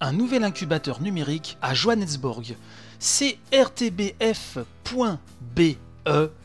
un nouvel incubateur numérique à Johannesburg. C'est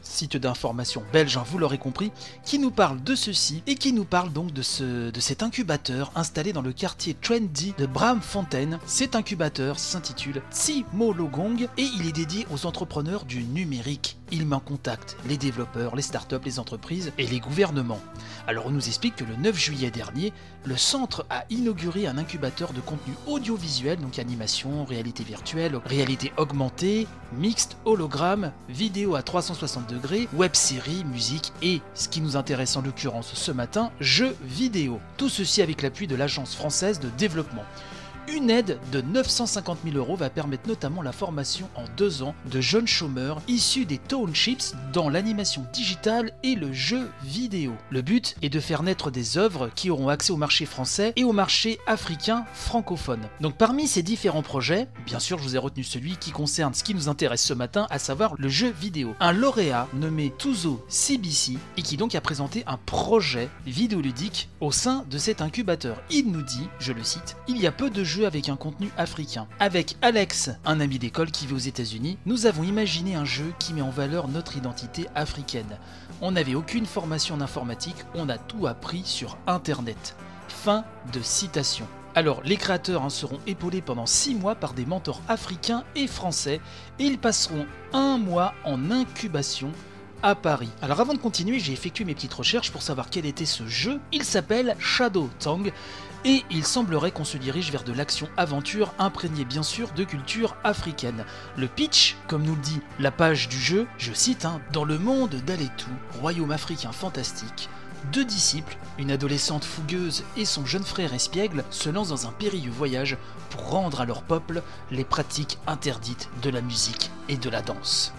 site d'information belge, hein, vous l'aurez compris, qui nous parle de ceci et qui nous parle donc de, ce, de cet incubateur installé dans le quartier trendy de Bramfontein. Cet incubateur s'intitule Tsimologong et il est dédié aux entrepreneurs du numérique. Il met en contact les développeurs, les startups, les entreprises et les gouvernements. Alors on nous explique que le 9 juillet dernier, le centre a inauguré un incubateur de contenu audiovisuel, donc animation, réalité virtuelle, réalité augmentée, mixte, hologramme, vidéo à 360 degrés, web série, musique et, ce qui nous intéresse en l'occurrence ce matin, jeux vidéo. Tout ceci avec l'appui de l'Agence française de développement. Une aide de 950 000 euros va permettre notamment la formation en deux ans de jeunes chômeurs issus des townships dans l'animation digitale et le jeu vidéo. Le but est de faire naître des œuvres qui auront accès au marché français et au marché africain francophone. Donc parmi ces différents projets, bien sûr je vous ai retenu celui qui concerne ce qui nous intéresse ce matin, à savoir le jeu vidéo. Un lauréat nommé Tuzo CBC et qui donc a présenté un projet vidéoludique au sein de cet incubateur. Il nous dit, je le cite, il y a peu de jeux avec un contenu africain. Avec Alex, un ami d'école qui vit aux États-Unis, nous avons imaginé un jeu qui met en valeur notre identité africaine. On n'avait aucune formation en informatique, on a tout appris sur Internet. Fin de citation. Alors, les créateurs hein, seront épaulés pendant 6 mois par des mentors africains et français et ils passeront un mois en incubation à Paris. Alors avant de continuer, j'ai effectué mes petites recherches pour savoir quel était ce jeu. Il s'appelle Shadow Tongue et il semblerait qu'on se dirige vers de l'action-aventure imprégnée bien sûr de culture africaine. Le pitch, comme nous le dit la page du jeu, je cite, hein, dans le monde d'Aletou, royaume africain fantastique, deux disciples, une adolescente fougueuse et son jeune frère espiègle, se lancent dans un périlleux voyage pour rendre à leur peuple les pratiques interdites de la musique et de la danse.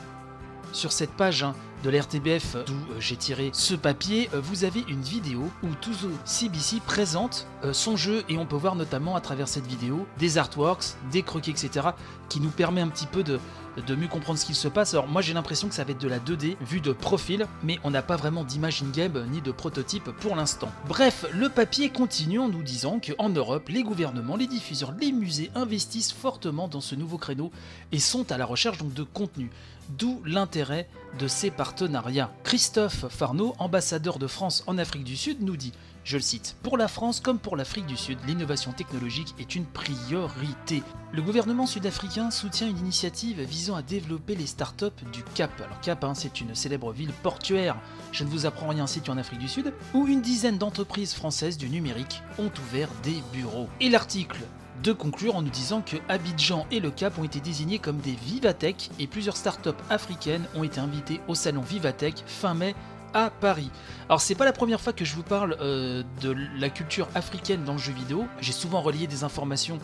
Sur cette page, hein, de l'RTBF d'où euh, j'ai tiré ce papier, euh, vous avez une vidéo où Tuzo CBC présente euh, son jeu et on peut voir notamment à travers cette vidéo des artworks, des croquis, etc. qui nous permet un petit peu de, de mieux comprendre ce qu'il se passe. Alors moi j'ai l'impression que ça va être de la 2D vue de profil, mais on n'a pas vraiment d'image in-game ni de prototype pour l'instant. Bref, le papier continue en nous disant qu'en Europe, les gouvernements, les diffuseurs, les musées investissent fortement dans ce nouveau créneau et sont à la recherche donc de contenu. D'où l'intérêt de ces partenariats. Christophe Farneau, ambassadeur de France en Afrique du Sud, nous dit je le cite, Pour la France comme pour l'Afrique du Sud, l'innovation technologique est une priorité. Le gouvernement sud-africain soutient une initiative visant à développer les startups du Cap. Alors Cap, hein, c'est une célèbre ville portuaire, je ne vous apprends rien située en Afrique du Sud, où une dizaine d'entreprises françaises du numérique ont ouvert des bureaux. Et l'article de conclure en nous disant que Abidjan et le Cap ont été désignés comme des Vivatech et plusieurs startups africaines ont été invitées au salon Vivatech fin mai à Paris. Alors c'est pas la première fois que je vous parle euh, de la culture africaine dans le jeu vidéo. J'ai souvent relié des informations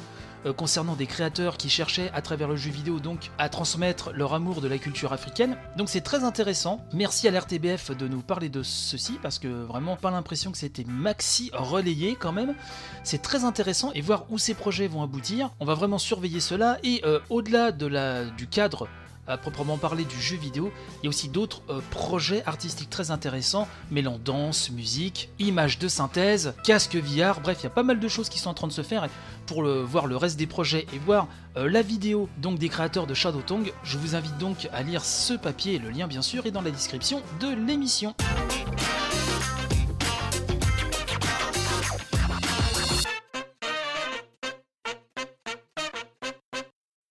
euh, concernant des créateurs qui cherchaient à travers le jeu vidéo donc à transmettre leur amour de la culture africaine. Donc c'est très intéressant. Merci à l'RTBF de nous parler de ceci parce que vraiment pas l'impression que c'était maxi relayé quand même. C'est très intéressant et voir où ces projets vont aboutir. On va vraiment surveiller cela et euh, au-delà de la, du cadre proprement parler du jeu vidéo, il y a aussi d'autres euh, projets artistiques très intéressants, mêlant danse, musique, images de synthèse, casque VR, bref, il y a pas mal de choses qui sont en train de se faire. Pour voir le reste des projets et voir euh, la vidéo donc des créateurs de Shadow Tongue, je vous invite donc à lire ce papier, le lien bien sûr est dans la description de l'émission.